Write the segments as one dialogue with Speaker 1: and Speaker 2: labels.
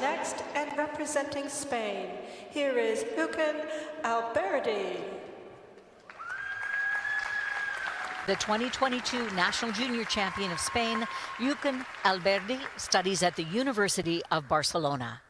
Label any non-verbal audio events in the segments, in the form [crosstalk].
Speaker 1: next and representing Spain. Here is Uken Alberdi.
Speaker 2: The 2022 National Junior Champion of Spain, Yuken Alberdi, studies at the University of Barcelona.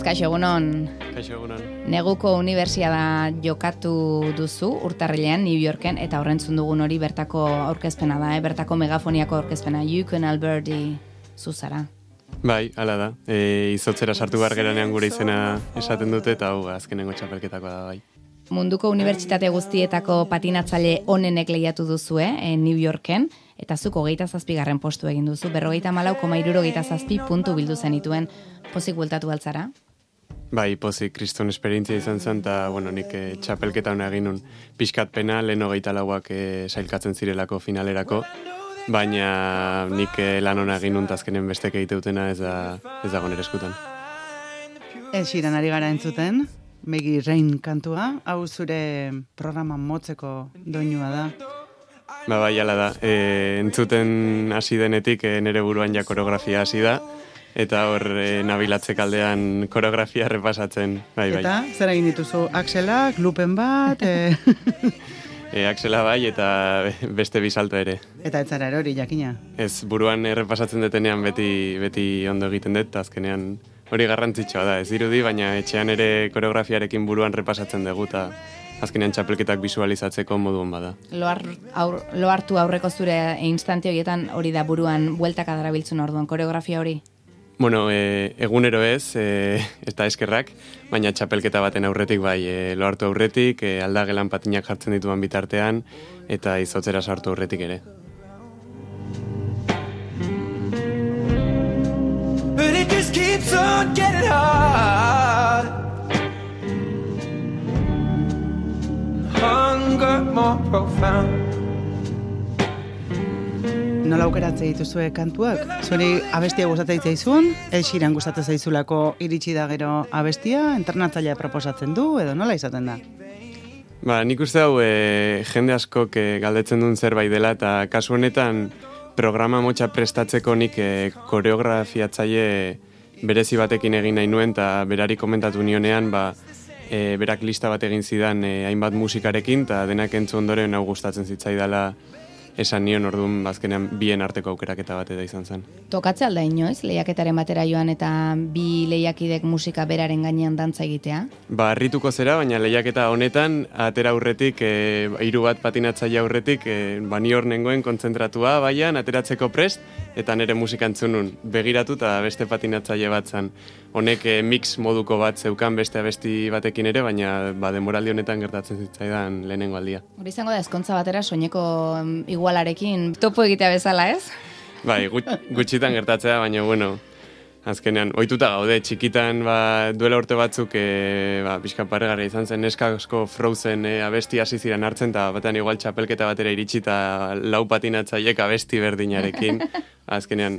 Speaker 3: Martínez, kaixo egunon.
Speaker 4: Kaixo egunon.
Speaker 3: Neguko Unibertsiada jokatu duzu urtarrilean New Yorken eta horrentzun dugun hori bertako aurkezpena da, eh? bertako megafoniako aurkezpena. Euken Alberdi zuzara.
Speaker 4: Bai, hala da. E, izotzera sartu behar geranean gure izena esaten dute eta hau azkenengo txapelketakoa da bai.
Speaker 3: Munduko unibertsitate guztietako patinatzaile onenek lehiatu duzu, eh? e, New Yorken, eta zuko geita zazpigarren postu egin duzu, berrogeita malau koma irurogeita zazpi puntu bildu zenituen pozik bueltatu altzara.
Speaker 4: Bai, pozik, kriston esperientzia izan zen, eta, bueno, nik e, txapelketa hona egin nun pixkat pena, lehen hogeita lauak e, sailkatzen zirelako finalerako, baina nik e, lan hona egin nun tazkenen bestek egiteutena ez da, ez dago nire eskutan.
Speaker 5: Ez xiran ari gara entzuten, Megi Rein kantua, hau zure programa motzeko doinua da.
Speaker 4: Ba, bai, hala da. E, entzuten hasi denetik e, nire buruan ja koreografia hasi da, eta hor e, nabilatze kaldean koreografia repasatzen. Bai, bai.
Speaker 5: Eta, zer egin dituzu, akselak, lupen bat, e... [laughs]
Speaker 4: E, Axela bai eta beste bisalto ere.
Speaker 5: eta ez zara erori, jakina.
Speaker 4: Ez buruan errepasatzen detenean beti beti ondo egiten dut, azkenean hori garrantzitsua da. Ez dirudi, baina etxean ere koreografiarekin buruan repasatzen dugu, eta azkenean txapelketak visualizatzeko moduan bada.
Speaker 3: Lo, har, aur, lo hartu aurreko zure instante horietan hori da buruan bueltaka darabiltzun orduan, koreografia hori?
Speaker 4: Bueno, e, egunero ez, e, eta eskerrak, baina txapelketa baten aurretik bai, e, lo hartu aurretik, e, aldagelan patinak jartzen dituan bitartean, eta izotzera sartu aurretik ere.
Speaker 6: But it just keeps on getting hard. Hunger more profound.
Speaker 5: Nola aukeratze dituzue kantuak? Zuri abestia gustatzen zaizun, El Xiran gustatzen zaizulako iritsi da gero abestia, entrenatzailea proposatzen du, edo nola izaten da?
Speaker 4: Ba, nik uste hau e, jende askok e, galdetzen duen zerbait dela, eta kasu honetan programa motxa prestatzeko nik e, koreografiatzaile berezi batekin egin nahi nuen, eta berari komentatu nionean, ba, e, berak lista bat egin zidan e, hainbat musikarekin, eta denak entzu ondoren hau gustatzen zitzaidala esan nion orduan bazkenean bien arteko aukeraketa bat eta izan zen.
Speaker 3: Tokatze alda inoiz, lehiaketaren batera joan eta bi lehiakidek musika beraren gainean dantza egitea?
Speaker 4: Ba, harrituko zera, baina lehiaketa honetan, atera aurretik, e, bat patinatzaile aurretik, e, ba, ni hor nengoen kontzentratua, baian, ateratzeko prest, eta nire musika entzunun, begiratu eta beste patinatzaile bat zan. Honek e, mix moduko bat zeukan beste abesti batekin ere, baina ba, demoraldi honetan gertatzen zitzaidan lehenengo aldia.
Speaker 3: Hori izango da ezkontza batera soineko em, igualarekin topo egitea bezala, ez?
Speaker 4: Bai, gut, gutxitan gertatzea, baina bueno, azkenean, ohituta gaude, txikitan ba, duela urte batzuk e, ba, pixka paregarria izan zen, neska asko frozen e, abesti hasi ziren hartzen, eta batean igual txapelketa batera iritsi eta lau patinatzaiek abesti berdinarekin, [laughs] azkenean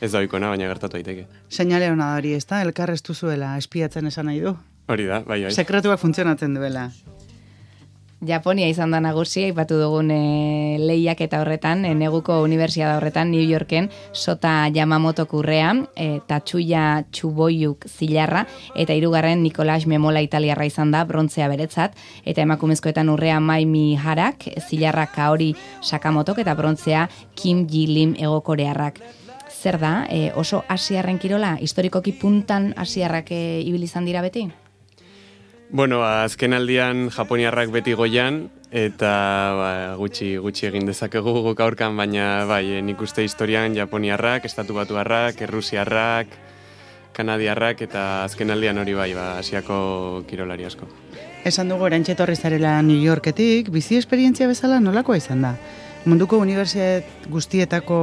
Speaker 4: ez da oikona, baina gertatu daiteke.
Speaker 5: Seinale hona da hori, ez da? Elkar ez duzuela espiatzen esan nahi du.
Speaker 4: Hori da, bai, bai.
Speaker 5: Sekretuak funtzionatzen duela.
Speaker 3: Japonia izan da nagusi, aipatu dugun e, lehiak eta horretan, e, neguko unibertsiada horretan, New Yorken, Sota Yamamoto kurrea, e, Tatsuya Tsuboyuk zilarra, eta hirugarren Nicolas Memola italiarra izan da, brontzea beretzat, eta emakumezkoetan urrea Maimi Harak, zilarra Kaori Sakamotok, eta brontzea Kim Ji Lim egokorearrak. Zer da, e, oso asiarren kirola, historikoki puntan asiarrak e, ibili izan dira beti?
Speaker 4: Bueno, azken aldian Japoniarrak beti goian, eta ba, gutxi, gutxi egin dezakegu guk aurkan, baina bai, nik uste historian Japoniarrak, Estatu Batuarrak, Errusiarrak, Kanadiarrak, eta azken aldian hori bai, ba, asiako kirolari asko.
Speaker 5: Esan dugu erantxe etorri zarela New Yorketik, bizi esperientzia bezala nolakoa izan da? Munduko unibertsitat guztietako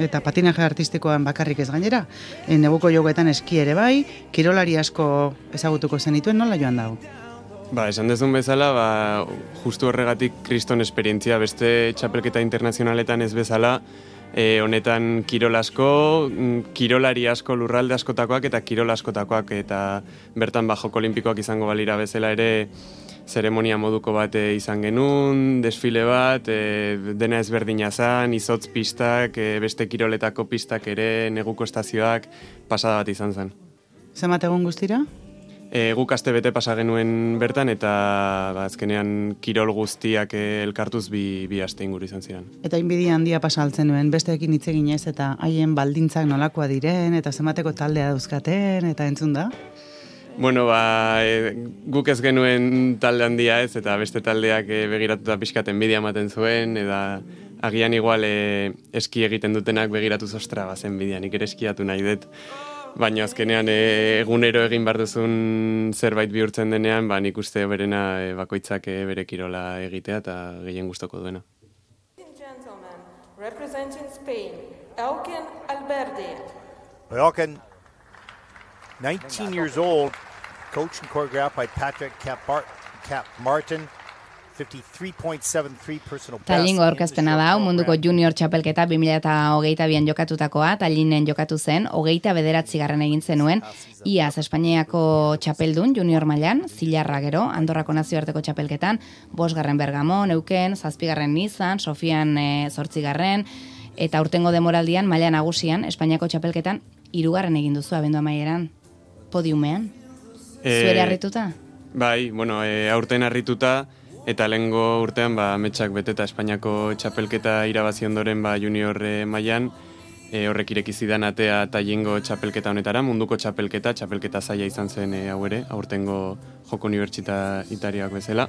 Speaker 5: eta patinaje artistikoan bakarrik ez gainera, e, neguko jogetan eski ere bai, kirolari asko ezagutuko zenituen nola joan dago?
Speaker 4: Ba, esan dezun bezala, ba, justu horregatik kriston esperientzia, beste txapelketa internazionaletan ez bezala, e, honetan kirol asko, mm, kirolari asko lurralde askotakoak eta kirol askotakoak, eta bertan ba, olimpikoak izango balira bezala ere, zeremonia moduko bat e, izan genuen, desfile bat, e, dena ezberdina zan, izotz pistak, e, beste kiroletako pistak ere, neguko estazioak, pasada bat izan zen.
Speaker 5: Zemat egun guztira?
Speaker 4: E, guk aste bete pasa genuen bertan eta ba, azkenean kirol guztiak elkartuz bi, bi aste inguru izan ziren.
Speaker 5: Eta inbidia handia pasaltzen nuen, besteekin hitz egin ez eta haien baldintzak nolakoa diren eta zemateko taldea dauzkaten eta entzun da?
Speaker 4: Bueno, ba, e, guk ez genuen talde handia ez eta beste taldeak e, begiratuta pixkaten bidia ematen zuen eta agian igual e, eski egiten dutenak begiratu zostra bazen bidia, nik ere eskiatu nahi dut. Baina azkenean e, egunero egin bar duzun zerbait bihurtzen denean, ba nik uste berena e, bakoitzak e, bere kirola egitea eta gehien gustoko duena.
Speaker 1: Representing Spain, Elkin Alberdi.
Speaker 7: Elkin, 19 years old, coached and choreographed by Patrick Cap, Cap Martin. 53.73 personal best.
Speaker 3: Talingo aurkezpena da, munduko junior txapelketa 2008an jokatutakoa, talinen jokatu zen, hogeita bederatzi garren egin zenuen, iaz Espainiako txapeldun junior mailan, zilarra gero, Andorrako nazioarteko txapelketan, bosgarren bergamon, euken, zazpigarren nizan, Sofian e, zortzigarren, eta urtengo demoraldian, maila nagusian, Espainiako txapelketan, hirugarren egin duzu abendu amaieran, podiumean.
Speaker 4: E,
Speaker 3: Zuere harrituta?
Speaker 4: Bai, bueno, e, aurten harrituta, eta lehengo urtean ba, metxak beteta Espainiako txapelketa irabazi ondoren ba, junior e, mailan e, horrek ireki zidan atea tailengo txapelketa honetara, munduko txapelketa, txapelketa zaila izan zen e, hau ere, aurtengo joko unibertsitarioak bezala.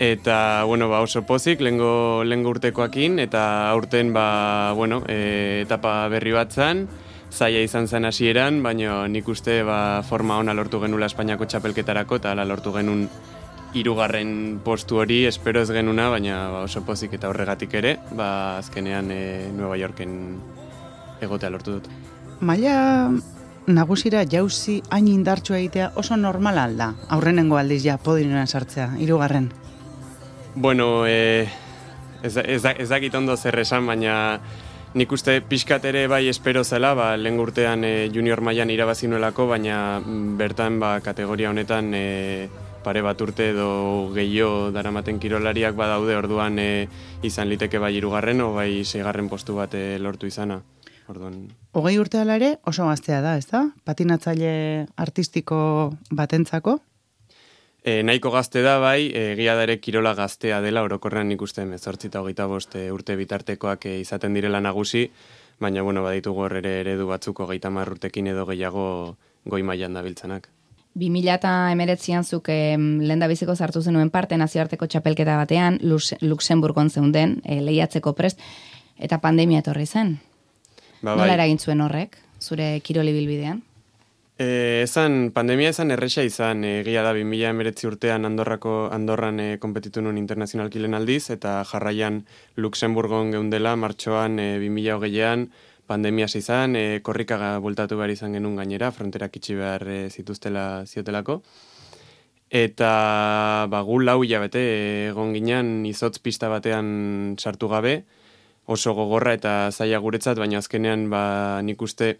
Speaker 4: Eta, bueno, ba, oso pozik, lehengo, lehengo urtekoakin, eta aurten, ba, bueno, e, etapa berri bat zan, zaila izan zen hasieran, baina nik uste ba, forma ona lortu genula Espainiako txapelketarako, eta ala lortu genuen hirugarren postu hori espero ez genuna, baina ba, oso pozik eta horregatik ere, ba, azkenean e, Nueva Yorken egotea lortu dut.
Speaker 5: Maila nagusira jauzi hain indartsua egitea oso normal alda, aurrenengo aldiz ja podinoan sartzea, hirugarren.
Speaker 4: Bueno, e, ez, ez, ez dakit ondo zer esan, baina nik uste pixkat ere bai espero zela, ba, lehen urtean e, junior mailan irabazi nuelako, baina mm, bertan ba, kategoria honetan e, pare bat urte edo gehiago daramaten kirolariak badaude orduan e, izan liteke bai irugarren o bai seigarren postu bat e, lortu izana. Orduan...
Speaker 5: Hogei urte ere oso gaztea da, ez da? Patinatzaile artistiko batentzako?
Speaker 4: E, nahiko gazte da bai, egia da ere kirola gaztea dela, orokorrean uste mezortzi eta hogeita bost e, urte bitartekoak e, izaten direla nagusi, baina bueno, baditugu hor ere eredu batzuko geita marrutekin edo gehiago goi mailan dabiltzenak.
Speaker 3: 2000 eta emeretzian zuk eh, lehen biziko zartu zenuen parte nazioarteko txapelketa batean, Lux, Luxemburgon zeunden, eh, lehiatzeko prest, eta pandemia etorri zen.
Speaker 4: Ba,
Speaker 3: Nola
Speaker 4: bai.
Speaker 3: eragin zuen horrek, zure kiroli bilbidean?
Speaker 4: E, ezan, pandemia ezan erresa izan, egia da 2000 emeretzi urtean Andorrako Andorran e, kompetitu nun internazional kilen aldiz, eta jarraian Luxemburgon geundela, martxoan e, 2008an, pandemia izan, e, korrikaga bultatu behar izan genuen gainera, fronterak itxi behar e, zituztela ziotelako. Eta ba, gu lau hilabete egon ginen izotz pista batean sartu gabe, oso gogorra eta zaila guretzat, baina azkenean ba, nik uste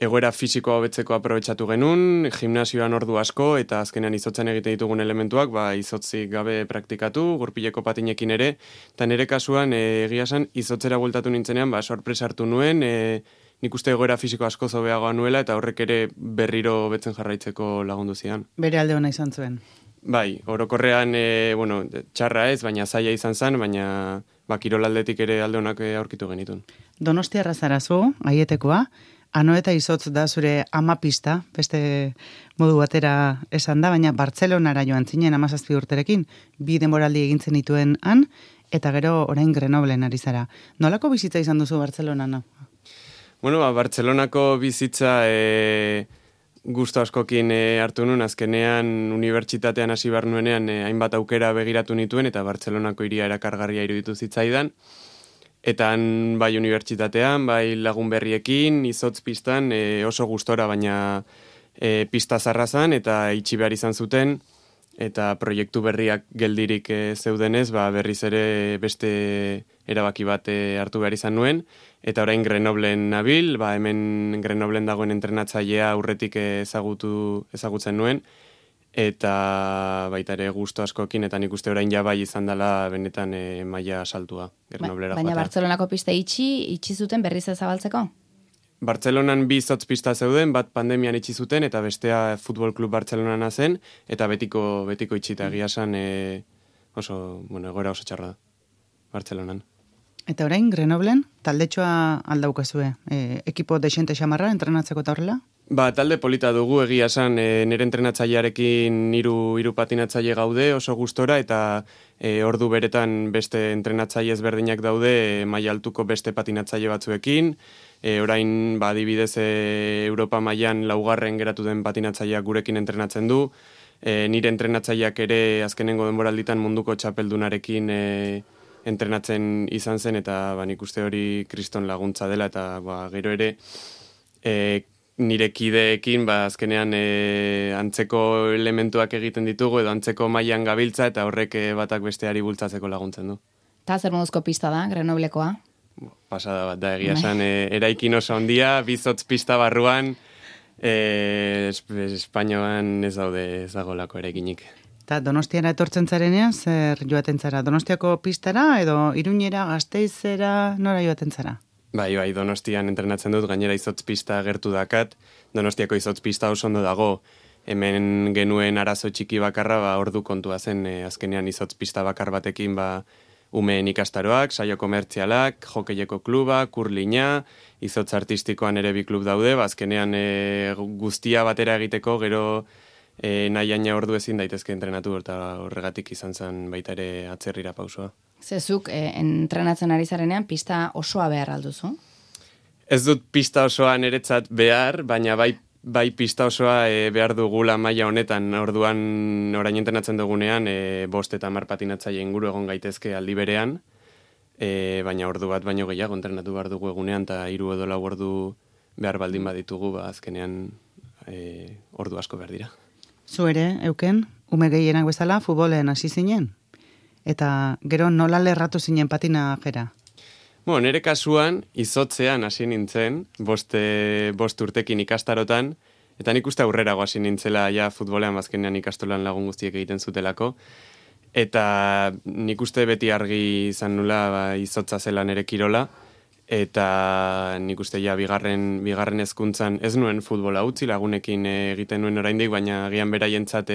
Speaker 4: egoera fisikoa hobetzeko aprobetsatu genuen, gimnasioan ordu asko eta azkenean izotzen egite ditugun elementuak, ba, izotzik gabe praktikatu, gurpileko patinekin ere, eta nire kasuan e, egia esan izotzera bultatu nintzenean, ba, sorpresa hartu nuen, e, nik uste egoera fisiko asko zobeagoa nuela eta horrek ere berriro betzen jarraitzeko lagundu zidan.
Speaker 5: Bere alde ona izan zuen.
Speaker 4: Bai, orokorrean, e, bueno, txarra ez, baina zaila izan zen, baina ba, kirolaldetik ere alde honak aurkitu genitun.
Speaker 5: Donostiarra zarazu, aietekoa, ano eta izotz da zure amapista, beste modu batera esan da, baina Bartzelonara joan zinen amazazpi urterekin, bi demoraldi egintzen dituen han, eta gero orain Grenoblen ari zara. Nolako bizitza izan duzu Bartzelonan?
Speaker 4: Bueno, ba, Bartzelonako bizitza e, gusto askokin e, hartu nun, azkenean unibertsitatean hasi behar nuenean e, hainbat aukera begiratu nituen, eta Bartzelonako iria erakargarria iruditu zitzaidan. Eta han bai unibertsitatean, bai lagun berriekin, izotz pistan, e, oso gustora, baina e, pista zarrazan, eta itxi behar izan zuten, eta proiektu berriak geldirik e, zeudenez, ba, berriz ere beste erabaki bat e, hartu behar izan nuen, eta orain Grenoblen nabil, ba, hemen Grenoblen dagoen entrenatzailea aurretik ezagutu ezagutzen nuen, eta baita ere gusto askokin eta nik uste orain ja bai izan dela benetan e, maila saltua
Speaker 3: Grenoblera ba, Baina Bartzelonako pista itxi itxi zuten berriz zabaltzeko?
Speaker 4: Bartzelonan bi zotz pista zeuden, bat pandemian itxi zuten eta bestea Futbol Klub Bartzelonana zen eta betiko betiko itxita egia san e, oso, bueno, egoera oso txarra da. Bartzelonan.
Speaker 5: Eta orain Grenoblen taldetxoa aldaukazue, e, ekipo desente xamarra entrenatzeko ta horrela?
Speaker 4: Ba, talde polita dugu egia esan e, nire entrenatzailearekin hiru hiru patinatzaile gaude oso gustora eta e, ordu beretan beste entrenatzaile ezberdinak daude e, maila altuko beste patinatzaile batzuekin. E, orain ba adibidez e, Europa mailan laugarren geratu den patinatzaileak gurekin entrenatzen du. E, nire entrenatzaileak ere azkenengo denboralditan munduko txapeldunarekin e, entrenatzen izan zen eta ba nik uste hori kriston laguntza dela eta ba, gero ere e, nire kideekin ba azkenean e, antzeko elementuak egiten ditugu edo antzeko mailan gabiltza eta horrek e, batak besteari bultzatzeko laguntzen du.
Speaker 3: Ta zer moduzko pista da Grenoblekoa?
Speaker 4: Pasada bat da egia san bai. e, eraikin oso handia, bizotz pista barruan e, Espainoan ez daude ez dagolako eraikinik.
Speaker 5: Ta Donostiara etortzen zarenean zer joaten zara? Donostiako pistara edo Iruñera, Gasteizera, nora joaten zara?
Speaker 4: Bai, bai, donostian entrenatzen dut, gainera izotz pista gertu dakat, donostiako izotz pista oso ondo dago, hemen genuen arazo txiki bakarra, ba, ordu kontua zen, e, azkenean izotz pista bakar batekin, ba, umeen ikastaroak, saio komertzialak, jokeieko kluba, kurlina, izotz artistikoan ere bi klub daude, ba, azkenean e, guztia batera egiteko, gero e, nahi ordu ezin daitezke entrenatu, eta horregatik izan zen baita ere atzerrira pausoa.
Speaker 3: Zezuk eh, entrenatzen ari zarenean pista osoa behar alduzu?
Speaker 4: Ez dut pista osoa niretzat behar, baina bai, bai pista osoa e, behar dugula maila honetan, orduan orain entrenatzen dugunean, e, bost eta mar patinatzaile inguru egon gaitezke aldi berean, e, baina ordu bat baino gehiago entrenatu behar dugu egunean, eta hiru edo lau ordu behar baldin baditugu, ba, azkenean e, ordu asko behar dira.
Speaker 5: Zu ere, euken, ume gehienak bezala, futbolen hasi zinen? Eta gero nola lerratu zinen patina jera?
Speaker 4: Bo, nere kasuan, izotzean hasi nintzen, boste, bost urtekin ikastarotan, eta nik uste aurrera hasi nintzela ja futbolean bazkenean ikastolan lagun guztiek egiten zutelako, eta nik uste beti argi izan nula ba, izotza zela nere kirola, eta nik uste ja bigarren, bigarren ezkuntzan ez nuen futbola utzi lagunekin egiten nuen oraindik, baina agian beraientzat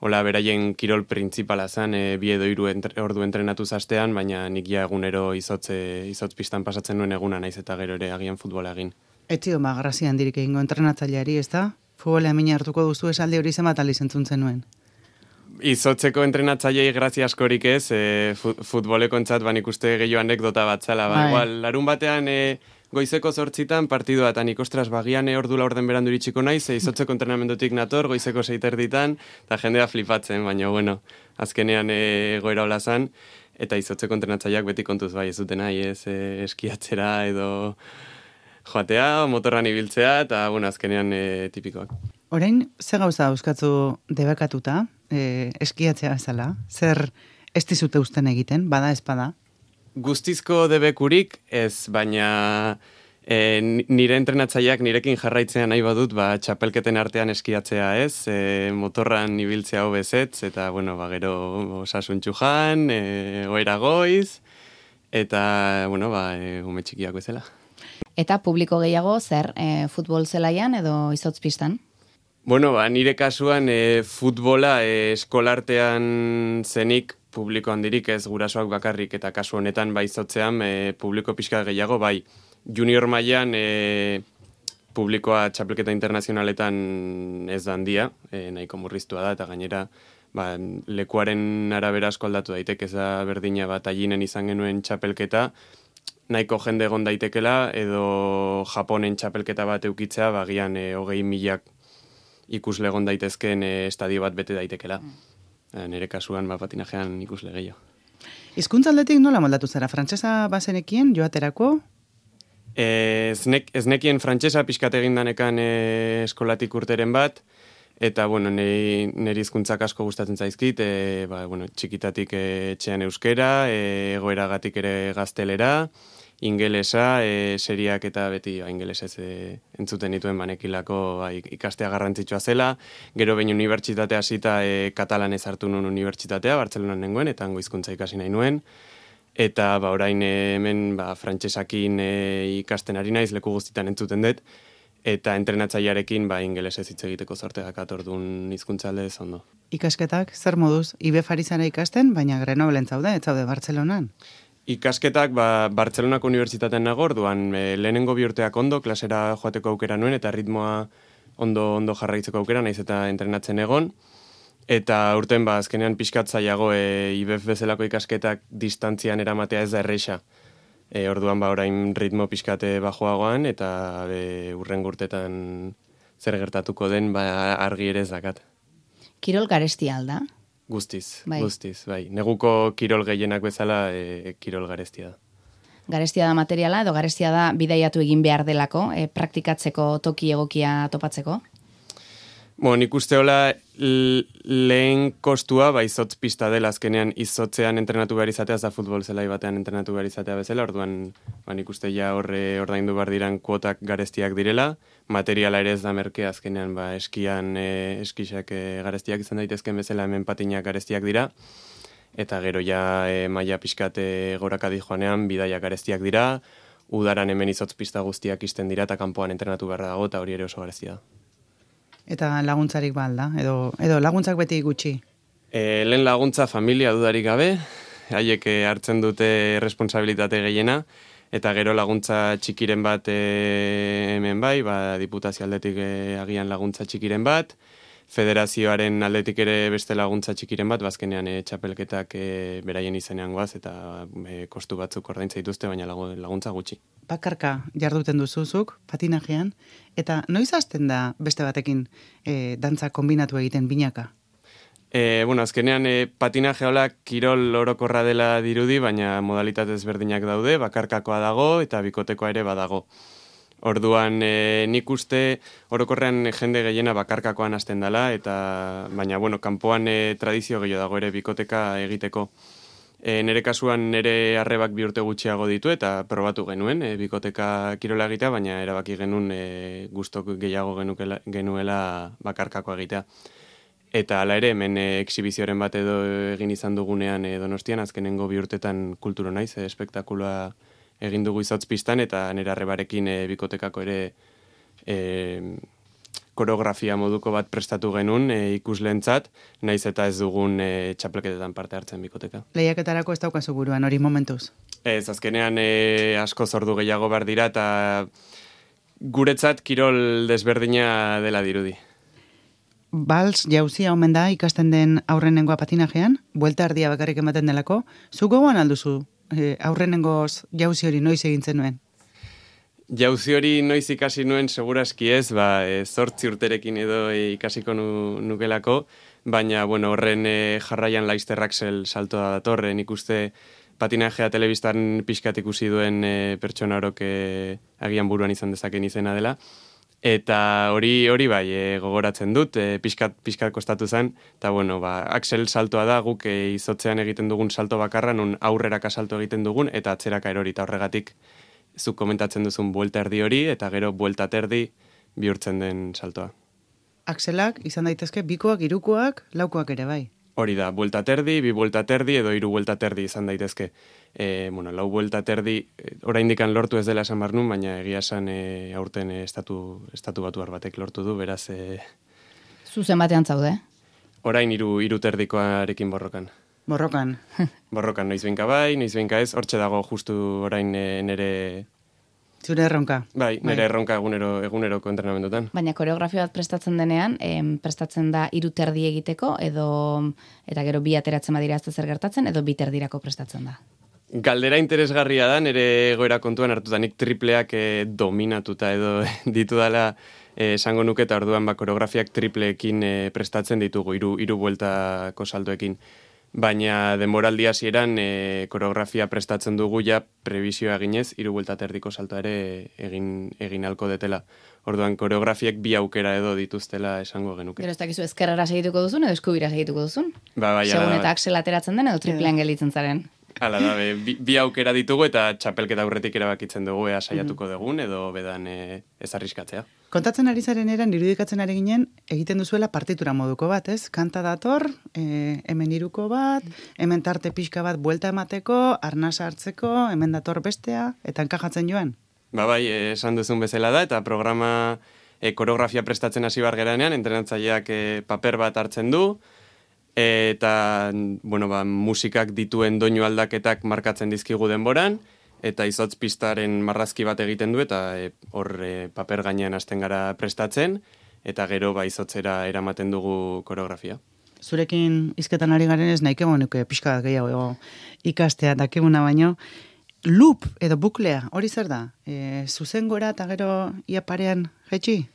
Speaker 4: Hola, beraien kirol printzipala zen, e, bi edo iru entre, ordu entrenatu zastean, baina nik ja egunero izotze, izotz pistan pasatzen nuen eguna naiz eta gero ere agian futbola egin.
Speaker 5: Etzi doma, grazian dirik egingo entrenatzaileari, ez da? Futbolea mina hartuko duzu esalde hori zen bat zentzuntzen nuen.
Speaker 4: Izotzeko entrenatzailei grazia askorik ez, e, futboleko entzat ban ikuste gehiago anekdota bat zela, ba, bai. igual, larun batean... E, goizeko zortzitan partidua eta nik bagian ordula orden berandu iritsiko naiz, ze izotzeko entrenamendutik nator, goizeko seiter ditan, eta jendea flipatzen, baina bueno, azkenean egoera hola zan, eta izotzeko entrenatzaileak beti kontuz bai ez duten nahi, ez e, eskiatzera edo joatea, motorran ibiltzea, eta bueno, azkenean e, tipikoak.
Speaker 5: Orain, ze gauza euskatzu debekatuta, e, eskiatzea bezala, zer ez dizute usten egiten, bada espada?
Speaker 4: Guztizko debekurik ez, baina e, nire entrenatzaileak nirekin jarraitzea nahi badut, ba, txapelketen artean eskiatzea ez, e, motorran ibiltzea hobezetz, eta, bueno, ba, gero osasun txujan, e, oera goiz, eta, bueno, ba, e, ume txikiak bezala.
Speaker 3: Eta publiko gehiago zer, e, futbol zelaian edo izotz pistan?
Speaker 4: Bueno, ba, nire kasuan e, futbola e, eskolartean zenik publiko handirik ez gurasoak bakarrik eta kasu honetan bai zotzean e, publiko pixka gehiago bai junior mailan e, publikoa txapelketa internazionaletan ez da handia, e, nahiko murriztua da eta gainera ba, lekuaren arabera asko aldatu daiteke ez da berdina bat aginen izan genuen txapelketa nahiko jende egon daitekela edo Japonen txapelketa bat eukitzea bagian e, hogei milak ikusle egon daitezken e, estadio bat bete daitekela. Mm. Eh, nire kasuan ba, patinajean ikusle gehiago.
Speaker 5: Hizkuntza aldetik nola moldatu zara? Frantsesa bazenekien joaterako?
Speaker 4: Ez, nek, ez nekien frantsesa pixkat egindanekan e, eskolatik urteren bat, Eta, bueno, niri, niri izkuntzak asko gustatzen zaizkit, e, ba, bueno, txikitatik e, etxean euskera, e, egoeragatik ere gaztelera, ingelesa, e, seriak eta beti ba, ingelesez e, entzuten dituen banekilako ba, ikastea garrantzitsua zela. Gero behin unibertsitatea hasita e, katalanez hartu nuen unibertsitatea, Bartzelonan nengoen, eta hango hizkuntza ikasi nahi nuen. Eta ba, orain e, hemen ba, frantsesakin e, ikasten ari naiz, leku guztitan entzuten dut, eta entrenatzailearekin ba ingelesez hitz egiteko sorte dakat ordun hizkuntza ez ondo.
Speaker 5: Ikasketak zer moduz IB Farizara ikasten, baina Grenoblen zaude, ez zaude Bartzelonan.
Speaker 4: Ikasketak ba Bartzelonako unibertsitatean nago orduan e, lehenengo bi urteak ondo klasera joateko aukera nuen eta ritmoa ondo ondo jarraitzeko aukera naiz eta entrenatzen egon. Eta urten ba azkenean pixkatzaiago e, IBF bezalako ikasketak distantzian eramatea ez da erresa. E, orduan ba orain ritmo pixkate bajoagoan eta e, urren gurtetan zer gertatuko den ba argi ere ez dakat.
Speaker 3: Kirol garesti alda?
Speaker 4: Guztiz,
Speaker 3: bai.
Speaker 4: guztiz, bai. Neguko kirol gehienak bezala e, kirol garestia da.
Speaker 3: Garestia da materiala edo garestia da bidaiatu egin behar delako, e, praktikatzeko toki egokia topatzeko?
Speaker 4: Bo, nik uste hola lehen kostua, ba, izotz pista dela azkenean izotzean entrenatu behar izatea, da futbol zelai batean entrenatu behar izatea bezala, orduan, ba, nik uste ja horre ordaindu behar diran kuotak garestiak direla, materiala ere ez da merke azkenean, ba, eskian e, eskisak e, garestiak izan daitezken bezala hemen patinak garestiak dira, eta gero ja e, maia pixkate gorakadi joanean, bidaia garestiak dira, udaran hemen izotz pista guztiak izten dira, eta kanpoan entrenatu behar dago, eta hori ere oso garestia da.
Speaker 5: Eta laguntzarik balda, edo, edo laguntzak beti gutxi.
Speaker 4: E, lehen laguntza familia dudarik gabe, haiek eh, hartzen dute responsabilitate gehiena, eta gero laguntza txikiren bat e, hemen bai, ba, diputazio aldetik e, agian laguntza txikiren bat, federazioaren aldetik ere beste laguntza txikiren bat, bazkenean e, txapelketak e, beraien izenean guaz, eta e, kostu batzuk ordaintza dituzte, baina laguntza gutxi
Speaker 5: bakarka jarduten duzuzuk, patinajean, eta noiz hasten da beste batekin e, dantza kombinatu egiten binaka?
Speaker 4: E, bueno, azkenean e, patinaje hola kirol orokorra dela dirudi, baina modalitate ezberdinak daude, bakarkakoa dago eta bikotekoa ere badago. Orduan e, nik uste orokorrean jende gehiena bakarkakoan hasten dela, eta baina bueno, kanpoan e, tradizio gehiago dago ere bikoteka egiteko. E, nere kasuan nere arrebak bi urte gutxiago ditu eta probatu genuen e, bikoteka kirola egitea, baina erabaki genuen e, gustok gehiago genukela, genuela bakarkako egitea. Eta hala ere, hemen e, exhibizioaren bat edo egin izan dugunean e, donostian, azkenengo bi urtetan kulturo naiz, e, espektakula egin dugu izotz pistan, eta nere arrebarekin e, bikotekako ere e, koreografia moduko bat prestatu genuen e, ikusleentzat, naiz eta ez dugun e, txapelketetan parte hartzen bikoteka.
Speaker 5: Lehiaketarako ez daukazu buruan hori momentuz?
Speaker 4: Ez, azkenean e, asko zordu gehiago behar dira eta guretzat kirol desberdina dela dirudi.
Speaker 5: Bals jauzia omen da ikasten den aurrenengoa patinajean, buelta ardia bakarrik ematen delako, zu gogoan alduzu e, aurrenengoz jauzi hori noiz egintzen nuen?
Speaker 4: Jauzi hori noiz ikasi nuen seguraski ez, ba, e, zortzi urterekin edo e, ikasiko nu, nukelako, baina bueno, horren e, jarraian Leister Axel salto da datorre, nik uste patinajea telebistan pixkat ikusi duen e, pertsona horok e, agian buruan izan dezaken izena dela. Eta hori hori bai e, gogoratzen dut, e, pixkat, pixkat kostatu zen, eta bueno, ba, Axel saltoa da guk e, izotzean egiten dugun salto bakarra, nun aurreraka salto egiten dugun, eta atzeraka erori, eta horregatik zuk komentatzen duzun buelta erdi hori, eta gero buelta terdi bihurtzen den saltoa.
Speaker 5: Akselak, izan daitezke, bikoak, irukoak, laukoak ere bai.
Speaker 4: Hori da, buelta terdi, bi buelta terdi, edo hiru buelta terdi izan daitezke. E, bueno, lau buelta terdi, e, oraindikan lortu ez dela esan barnun, baina egia esan e, aurten e, estatu, estatu batu batek lortu du, beraz... E,
Speaker 3: Zuzen batean zaude?
Speaker 4: Orain hiru hiru terdikoarekin borrokan.
Speaker 5: Borrokan.
Speaker 4: Borrokan noiz benka bai, noiz benka ez, hortxe dago justu orain e, nere...
Speaker 5: Zure erronka.
Speaker 4: Bai, nere bai. erronka egunero, eguneroko entrenamentotan.
Speaker 3: Baina koreografia bat prestatzen denean, em, prestatzen da hiru terdi egiteko, edo eta gero bi ateratzen badira ez zer gertatzen, edo bi terdirako prestatzen da.
Speaker 4: Galdera interesgarria da, nere goera kontuan hartuta nik tripleak e, dominatuta edo [laughs] ditu dela eh, esango nuke eta orduan ba, koreografiak tripleekin e, prestatzen ditugu, hiru hiru bueltako saltoekin baina denboraldi hasieran e, koreografia prestatzen dugu ja prebizioa eginez, hiru buelta terdiko salto ere egin, egin alko detela. Orduan, koreografiek bi aukera edo dituztela esango genuke.
Speaker 3: Gero ez dakizu ezkerrara segituko duzun edo eskubira segituko duzun?
Speaker 4: Ba, bai,
Speaker 3: Segun eta
Speaker 4: da.
Speaker 3: aksel ateratzen den edo triplean gelitzen zaren.
Speaker 4: Hala da, be, bi, bi aukera ditugu eta txapelketa aurretik erabakitzen dugu ea saiatuko dugun edo bedan e, ez arriskatzea.
Speaker 5: Kontatzen ari zaren eran, irudikatzen ari ginen, egiten duzuela partitura moduko bat, ez? Kanta dator, e, hemen iruko bat, hemen tarte pixka bat buelta emateko, arnasa hartzeko, hemen dator bestea, eta enkajatzen joan.
Speaker 4: Ba bai, esan duzun bezala da, eta programa e, koreografia prestatzen hasi bar geranean, entrenatzaileak e, paper bat hartzen du, eta, bueno, ba, musikak dituen doinu aldaketak markatzen dizkigu denboran, eta izotz pistaren marrazki bat egiten du, eta e, hor e, paper gainean hasten gara prestatzen, eta gero ba izotzera eramaten dugu koreografia.
Speaker 5: Zurekin izketan ari garen ez nahiko nuke pixka gehiago ikastea dakiguna baino, loop edo buklea, hori zer da? E, zuzen gora eta gero ia parean jaitsi?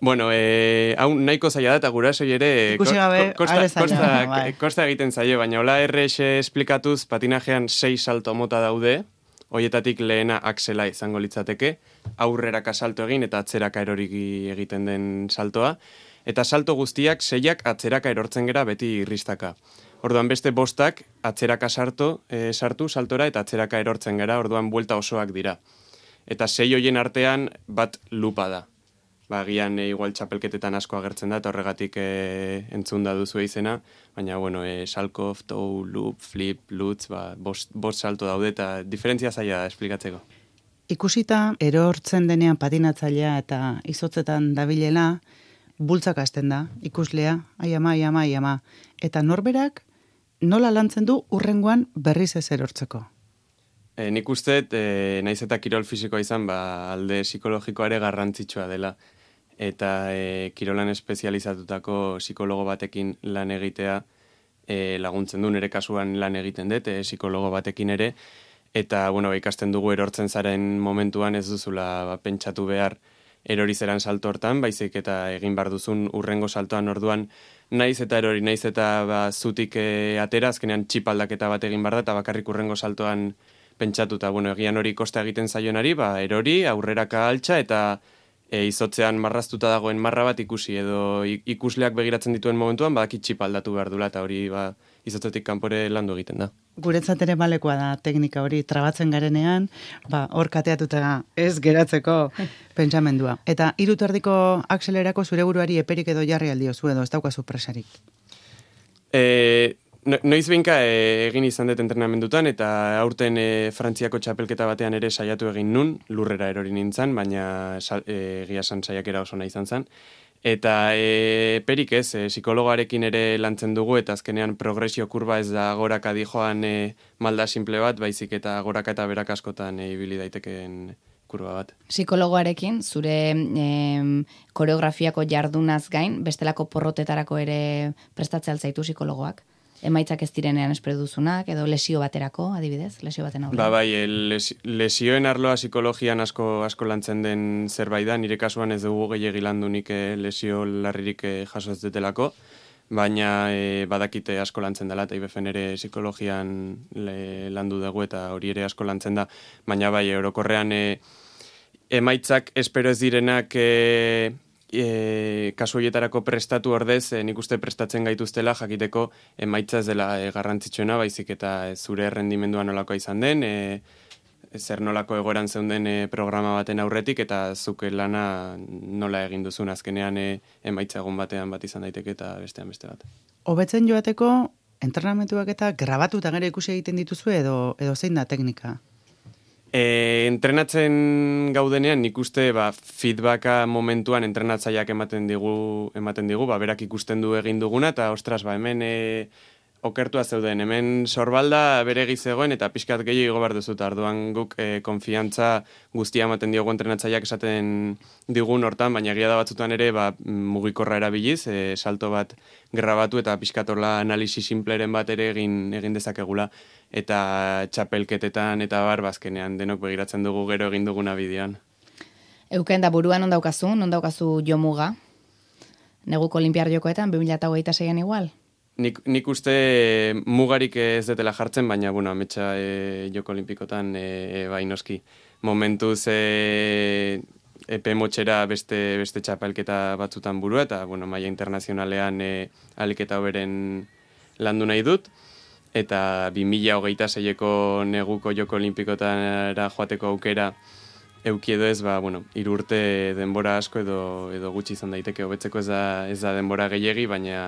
Speaker 4: Bueno, eh, hau nahiko zaila da, eta gurasoi ere...
Speaker 5: Ikusi gabe,
Speaker 4: ko- kosta, kosta,
Speaker 5: bai.
Speaker 4: kosta egiten zaio, baina hola RS esplikatuz patinajean sei salto mota daude, hoietatik lehena aksela izango litzateke, aurreraka salto egin eta atzeraka erorik egiten den saltoa, eta salto guztiak seiak atzeraka erortzen gera beti irristaka. Orduan beste bostak atzeraka sarto, eh, sartu saltora eta atzeraka erortzen gara, orduan buelta osoak dira. Eta sei hoien artean bat lupa da ba, gian e, igual txapelketetan asko agertzen da, eta horregatik e, entzun da duzu izena, baina, bueno, e, salkof, tow, loop, flip, lutz, ba, bost, bost salto daude, eta diferentzia zaila da esplikatzeko.
Speaker 5: Ikusita, erortzen denean patinatzailea eta izotzetan dabilela, bultzak hasten da, ikuslea, ai ama, ai ama, ai ama. Eta norberak, nola lantzen du urrengoan berriz ez erortzeko.
Speaker 4: E, nik uste, e, naiz eta kirol fisikoa izan, ba, alde psikologikoa ere garrantzitsua dela. Eta e, kirolan espezializatutako psikologo batekin lan egitea e, laguntzen du, nire kasuan lan egiten dut, e, psikologo batekin ere, eta bueno, ikasten dugu erortzen zaren momentuan ez duzula ba, pentsatu behar erori zeran salto hortan, baizik eta egin bar duzun urrengo saltoan orduan. Naiz eta erori, naiz eta ba, zutik e, atera, azkenean txip aldaketa bat egin bar da, eta bakarrik urrengo saltoan pentsatuta, bueno, egian hori kosta egiten zaionari, ba, erori, aurreraka altxa, eta e, izotzean marraztuta dagoen marra bat ikusi, edo ikusleak begiratzen dituen momentuan, badaki txip aldatu behar dula, eta hori ba, izotzetik kanpore landu egiten da.
Speaker 5: Guretzat ere balekoa da teknika hori trabatzen garenean, ba, hor kateatuta ez geratzeko [laughs] pentsamendua. Eta hiru terdiko akselerako zure buruari eperik edo jarri aldiozu edo ez daukazu presarik.
Speaker 4: E, noiz behinka e, egin izan dut entrenamendutan, eta aurten e, Frantziako txapelketa batean ere saiatu egin nun, lurrera erori nintzen, baina e, egia esan saiakera oso nahi izan zen. Eta e, perik ez, e, psikologoarekin ere lantzen dugu, eta azkenean progresio kurba ez da goraka dijoan e, malda simple bat, baizik eta goraka eta berak askotan e, ibili daitekeen kurba bat.
Speaker 3: Psikologoarekin, zure em, koreografiako jardunaz gain, bestelako porrotetarako ere prestatzea altzaitu psikologoak? Emaitzak ez direnean espero duzunak, edo lesio baterako, adibidez, lesio baten aurrean.
Speaker 4: Ba, bai, el, les, lesioen arloa psikologian asko asko lantzen den zerbait da, nire kasuan ez dugu gehiagi landu nik eh, lesio larririk eh, jaso ez detelako, baina e, badakite asko lantzen dela, eta IBFen ere psikologian le, landu dugu eta hori ere asko lantzen da, baina bai, orokorrean e, emaitzak espero ez direnak e, e, kasu horietarako prestatu ordez, e, nik uste prestatzen gaituztela jakiteko emaitza ez dela e, garrantzitsuena, baizik eta e, zure errendimendua nolakoa izan den, e, zer nolako egoeran zeunden e, programa baten aurretik, eta zuke lana nola egin duzun azkenean e, emaitza egun batean bat izan daiteke eta bestean beste bat.
Speaker 5: Hobetzen joateko entrenamentuak eta grabatuta gero ikusi egiten dituzu edo edo zein da teknika?
Speaker 4: E, entrenatzen gaudenean nik uste ba, feedbacka momentuan entrenatzaileak ematen digu, ematen digu, ba, berak ikusten du egin duguna, eta ostras, ba, hemen e, okertua zeuden, hemen sorbalda bere zegoen eta pixkat gehiago igo behar duzu, eta arduan guk e, konfiantza guztia ematen diogu entrenatzaileak esaten digun hortan, baina egia da batzutan ere ba, mugikorra erabiliz, e, salto bat grabatu eta pixkatorla analisi simpleren bat ere egin, egin dezakegula eta txapelketetan eta bar bazkenean denok begiratzen dugu gero egin duguna bidean.
Speaker 3: Euken da buruan non daukazu, non daukazu jomuga? Neguko olimpiar jokoetan, 2026an igual?
Speaker 4: Nik, nik uste mugarik ez detela jartzen, baina, bueno, ametsa e, joko olimpikotan e, e, bai noski. Momentuz e, epe motxera beste, beste txapelketa batzutan burua, eta, bueno, maia internazionalean e, aliketa hoberen landu nahi dut. Eta 2008 zeieko neguko joko olimpikotan joateko aukera, euki edo ez, ba, bueno, irurte denbora asko edo, edo gutxi izan daiteke, hobetzeko ez da, ez da denbora gehiegi, baina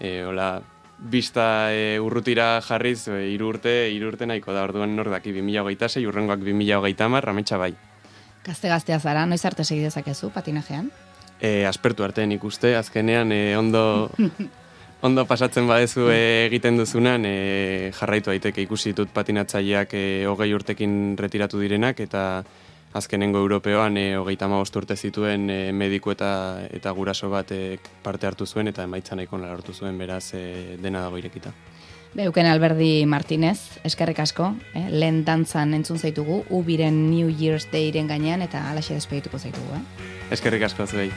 Speaker 4: e, hola, bista e, urrutira jarriz, e, irurte, irurte nahiko da, orduan nor daki 2008 zei, urrengoak 2008 mar, rametxa bai.
Speaker 3: Gazte-gaztea zara, noiz arte segi dezakezu patinajean?
Speaker 4: E, aspertu arte nik uste, azkenean e, ondo... [laughs] Ondo pasatzen badezu e, egiten duzunan, e, jarraitu daiteke ikusi dut patinatzaileak e, hogei urtekin retiratu direnak, eta azkenengo europeoan e, hogeita urte zituen e, mediku eta eta guraso bat parte hartu zuen eta emaitza nahiko hartu zuen beraz e, dena dago irekita.
Speaker 3: Beuken Alberdi Martinez, eskerrik asko, eh? lehen dantzan entzun zaitugu, ubiren New Year's Dayren gainean eta alaxe despedituko zaitugu. Eh?
Speaker 4: Eskerrik asko zuei.